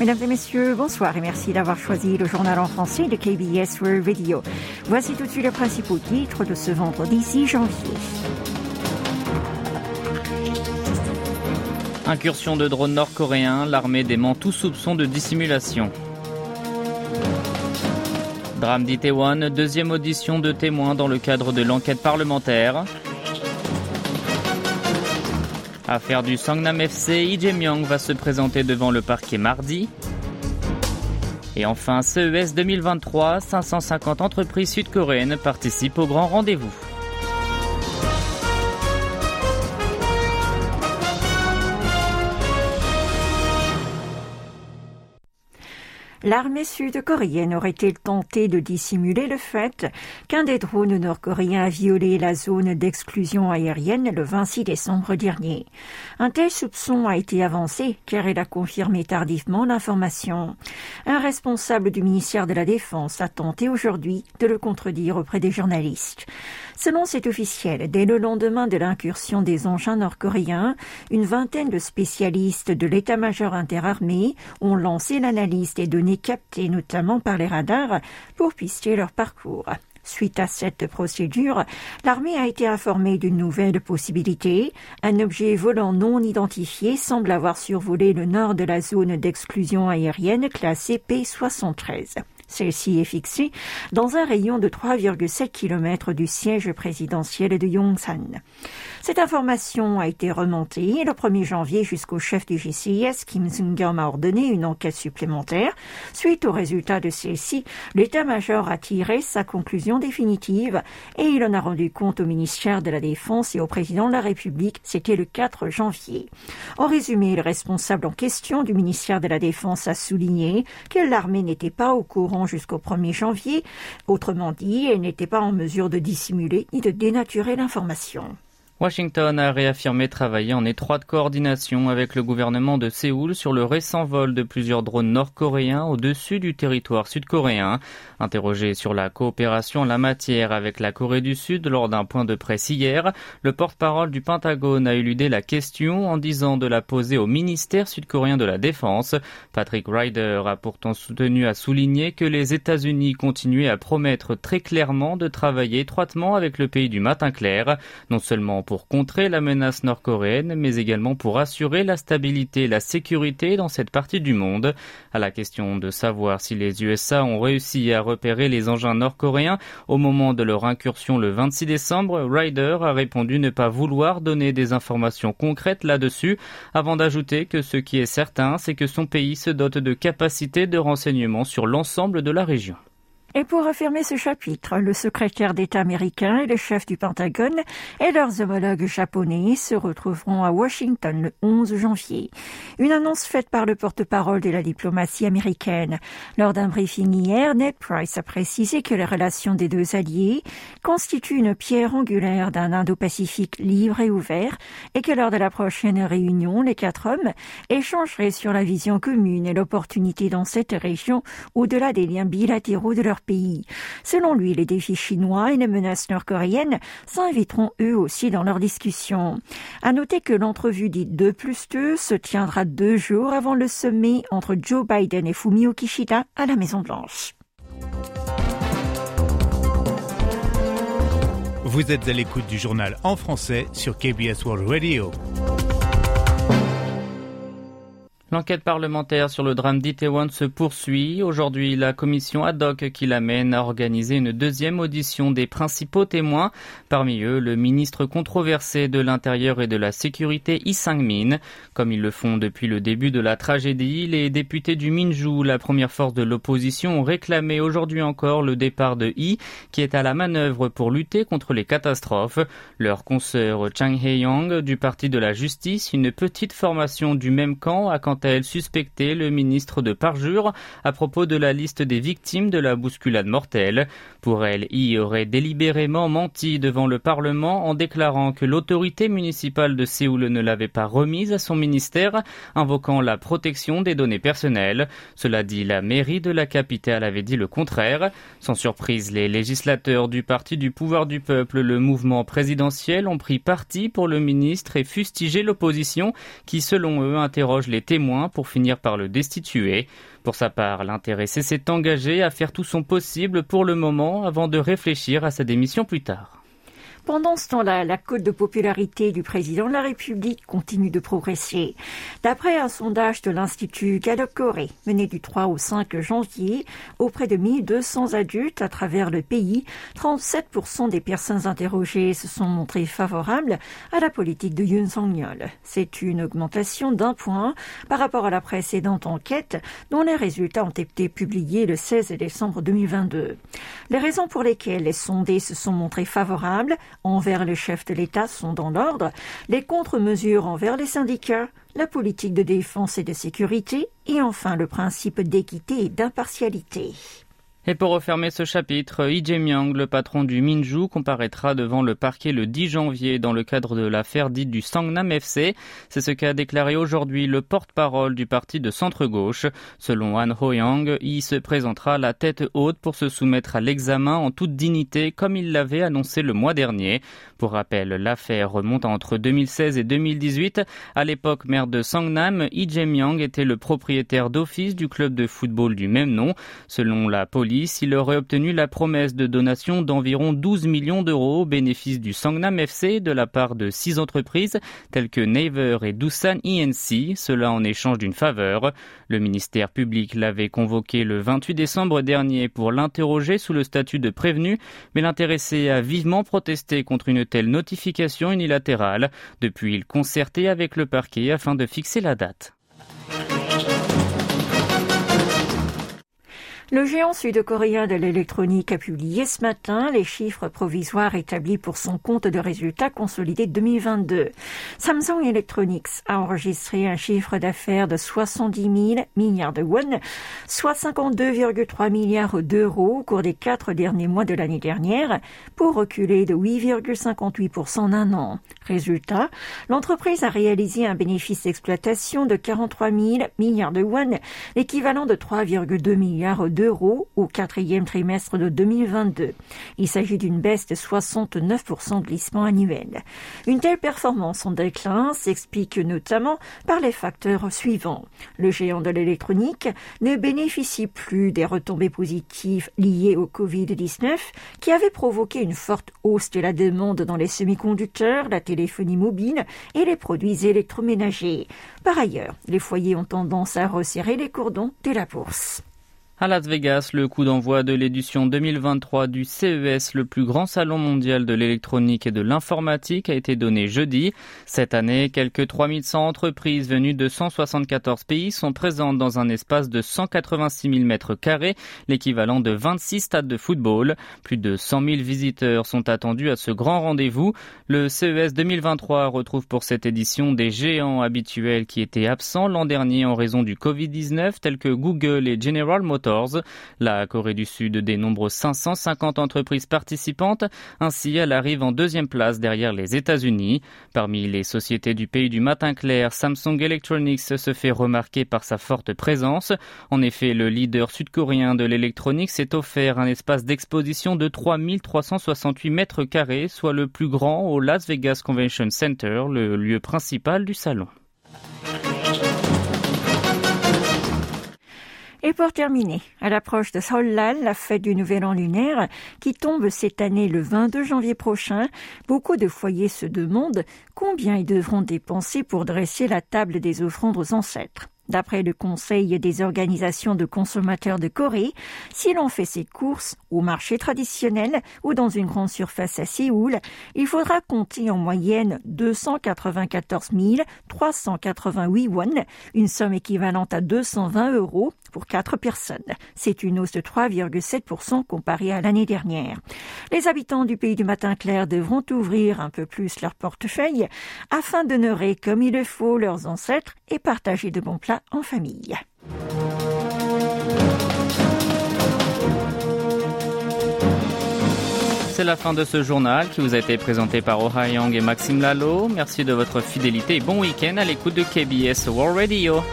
Mesdames et messieurs, bonsoir et merci d'avoir choisi le journal en français de KBS World Radio. Voici tout de suite les principaux titres de ce vendredi 6 janvier. Incursion de drones nord-coréens, l'armée dément tout soupçon de dissimulation. Drame d'Itaewon, deuxième audition de témoins dans le cadre de l'enquête parlementaire. Affaire du Sangnam FC, Lee va se présenter devant le parquet mardi. Et enfin, CES 2023, 550 entreprises sud-coréennes participent au grand rendez-vous. L'armée sud-coréenne aurait-elle tenté de dissimuler le fait qu'un des drones nord-coréens a violé la zone d'exclusion aérienne le 26 décembre dernier? Un tel soupçon a été avancé car elle a confirmé tardivement l'information. Un responsable du ministère de la Défense a tenté aujourd'hui de le contredire auprès des journalistes. Selon cet officiel, dès le lendemain de l'incursion des engins nord-coréens, une vingtaine de spécialistes de l'état-major interarmé ont lancé l'analyse des données captés notamment par les radars pour pister leur parcours. Suite à cette procédure, l'armée a été informée d'une nouvelle possibilité. Un objet volant non identifié semble avoir survolé le nord de la zone d'exclusion aérienne classée P73. Celle-ci est fixée dans un rayon de 3,7 km du siège présidentiel de Yongsan. Cette information a été remontée le 1er janvier jusqu'au chef du GCIS, Kim Sung-kyum, a ordonné une enquête supplémentaire. Suite aux résultats de celle-ci, l'état-major a tiré sa conclusion définitive et il en a rendu compte au ministère de la Défense et au président de la République. C'était le 4 janvier. En résumé, le responsable en question du ministère de la Défense a souligné que l'armée n'était pas au courant jusqu'au 1er janvier. Autrement dit, elle n'était pas en mesure de dissimuler ni de dénaturer l'information. Washington a réaffirmé travailler en étroite coordination avec le gouvernement de Séoul sur le récent vol de plusieurs drones nord-coréens au-dessus du territoire sud-coréen. Interrogé sur la coopération en la matière avec la Corée du Sud lors d'un point de presse hier, le porte-parole du Pentagone a éludé la question en disant de la poser au ministère sud-coréen de la Défense. Patrick Ryder a pourtant soutenu à souligner que les États-Unis continuaient à promettre très clairement de travailler étroitement avec le pays du matin clair, non seulement pour contrer la menace nord-coréenne, mais également pour assurer la stabilité et la sécurité dans cette partie du monde. À la question de savoir si les USA ont réussi à repérer les engins nord-coréens au moment de leur incursion le 26 décembre, Ryder a répondu ne pas vouloir donner des informations concrètes là-dessus, avant d'ajouter que ce qui est certain, c'est que son pays se dote de capacités de renseignement sur l'ensemble de la région. Et pour affirmer ce chapitre, le secrétaire d'État américain et le chef du Pentagone et leurs homologues japonais se retrouveront à Washington le 11 janvier. Une annonce faite par le porte-parole de la diplomatie américaine. Lors d'un briefing hier, Ned Price a précisé que les relations des deux alliés constituent une pierre angulaire d'un Indo-Pacifique libre et ouvert et que lors de la prochaine réunion, les quatre hommes échangeraient sur la vision commune et l'opportunité dans cette région au-delà des liens bilatéraux de leur pays. Selon lui, les défis chinois et les menaces nord-coréennes s'inviteront eux aussi dans leur discussion. À noter que l'entrevue dite 2 plus 2 se tiendra deux jours avant le sommet entre Joe Biden et Fumio Kishida à la Maison-Blanche. Vous êtes à l'écoute du journal en français sur KBS World Radio. L'enquête parlementaire sur le drame d'Itaewon se poursuit. Aujourd'hui, la commission ad hoc qui l'amène a organisé une deuxième audition des principaux témoins. Parmi eux, le ministre controversé de l'Intérieur et de la Sécurité, Lee Sang-min. Comme ils le font depuis le début de la tragédie, les députés du Minju, la première force de l'opposition, ont réclamé aujourd'hui encore le départ de Lee, qui est à la manœuvre pour lutter contre les catastrophes. Leur consoeur Chang Hae-young du Parti de la Justice, une petite formation du même camp, a quant à elle suspecté le ministre de parjure à propos de la liste des victimes de la bousculade mortelle? Pour elle, y aurait délibérément menti devant le Parlement en déclarant que l'autorité municipale de Séoul ne l'avait pas remise à son ministère, invoquant la protection des données personnelles. Cela dit, la mairie de la capitale avait dit le contraire. Sans surprise, les législateurs du Parti du pouvoir du peuple, le mouvement présidentiel, ont pris parti pour le ministre et fustigé l'opposition qui, selon eux, interroge les témoins pour finir par le destituer. Pour sa part, l'intéressé s'est engagé à faire tout son possible pour le moment avant de réfléchir à sa démission plus tard. Pendant ce temps-là, la cote de popularité du président de la République continue de progresser. D'après un sondage de l'Institut Gallup-Corée, mené du 3 au 5 janvier auprès de 1200 adultes à travers le pays, 37% des personnes interrogées se sont montrées favorables à la politique de Yoon Song-yeol. C'est une augmentation d'un point par rapport à la précédente enquête dont les résultats ont été publiés le 16 décembre 2022. Les raisons pour lesquelles les sondés se sont montrés favorables envers le chef de l'État sont dans l'ordre, les contre-mesures envers les syndicats, la politique de défense et de sécurité, et enfin le principe d'équité et d'impartialité. Et pour refermer ce chapitre, Lee Jae-myung, le patron du Minju, comparaîtra devant le parquet le 10 janvier dans le cadre de l'affaire dite du Sangnam FC. C'est ce qu'a déclaré aujourd'hui le porte-parole du parti de centre-gauche. Selon Han Ho-young, il se présentera la tête haute pour se soumettre à l'examen en toute dignité comme il l'avait annoncé le mois dernier. Pour rappel, l'affaire remonte entre 2016 et 2018. À l'époque maire de Sangnam, Lee Jae-myung était le propriétaire d'office du club de football du même nom. Selon la police, il aurait obtenu la promesse de donation d'environ 12 millions d'euros au bénéfice du Sangnam FC de la part de six entreprises telles que Naver et Doosan ENC, cela en échange d'une faveur. Le ministère public l'avait convoqué le 28 décembre dernier pour l'interroger sous le statut de prévenu, mais l'intéressé a vivement protesté contre une telle notification unilatérale. Depuis, il concertait avec le parquet afin de fixer la date. Le géant sud-coréen de l'électronique a publié ce matin les chiffres provisoires établis pour son compte de résultats consolidés 2022. Samsung Electronics a enregistré un chiffre d'affaires de 70 000 milliards de won, soit 52,3 milliards d'euros au cours des quatre derniers mois de l'année dernière, pour reculer de 8,58% en un an. Résultat, l'entreprise a réalisé un bénéfice d'exploitation de 43 000 milliards de won, l'équivalent de 3,2 milliards d'euros au quatrième trimestre de 2022. Il s'agit d'une baisse de 69% de glissement annuel. Une telle performance en déclin s'explique notamment par les facteurs suivants. Le géant de l'électronique ne bénéficie plus des retombées positives liées au Covid-19 qui avait provoqué une forte hausse de la demande dans les semi-conducteurs, la téléphonie mobile et les produits électroménagers. Par ailleurs, les foyers ont tendance à resserrer les cordons de la bourse. À Las Vegas, le coup d'envoi de l'édition 2023 du CES, le plus grand salon mondial de l'électronique et de l'informatique, a été donné jeudi. Cette année, quelques 3100 entreprises venues de 174 pays sont présentes dans un espace de 186 000 mètres carrés, l'équivalent de 26 stades de football. Plus de 100 000 visiteurs sont attendus à ce grand rendez-vous. Le CES 2023 retrouve pour cette édition des géants habituels qui étaient absents l'an dernier en raison du Covid-19, tels que Google et General Motors la Corée du Sud dénombre 550 entreprises participantes. Ainsi, elle arrive en deuxième place derrière les États-Unis. Parmi les sociétés du pays du matin clair, Samsung Electronics se fait remarquer par sa forte présence. En effet, le leader sud-coréen de l'électronique s'est offert un espace d'exposition de 3368 mètres carrés, soit le plus grand au Las Vegas Convention Center, le lieu principal du salon. Et pour terminer, à l'approche de Solal, la fête du Nouvel An lunaire, qui tombe cette année le 22 janvier prochain, beaucoup de foyers se demandent combien ils devront dépenser pour dresser la table des offrandes aux ancêtres. D'après le Conseil des organisations de consommateurs de Corée, si l'on fait ses courses au marché traditionnel ou dans une grande surface à Séoul, il faudra compter en moyenne 294 388 won, une somme équivalente à 220 euros pour quatre personnes. C'est une hausse de 3,7% comparée à l'année dernière. Les habitants du pays du matin clair devront ouvrir un peu plus leur portefeuille afin d'honorer comme il le faut leurs ancêtres et partager de bons plats en famille. C'est la fin de ce journal qui vous a été présenté par Oh Young et Maxime Lalo. Merci de votre fidélité et bon week-end à l'écoute de KBS World Radio.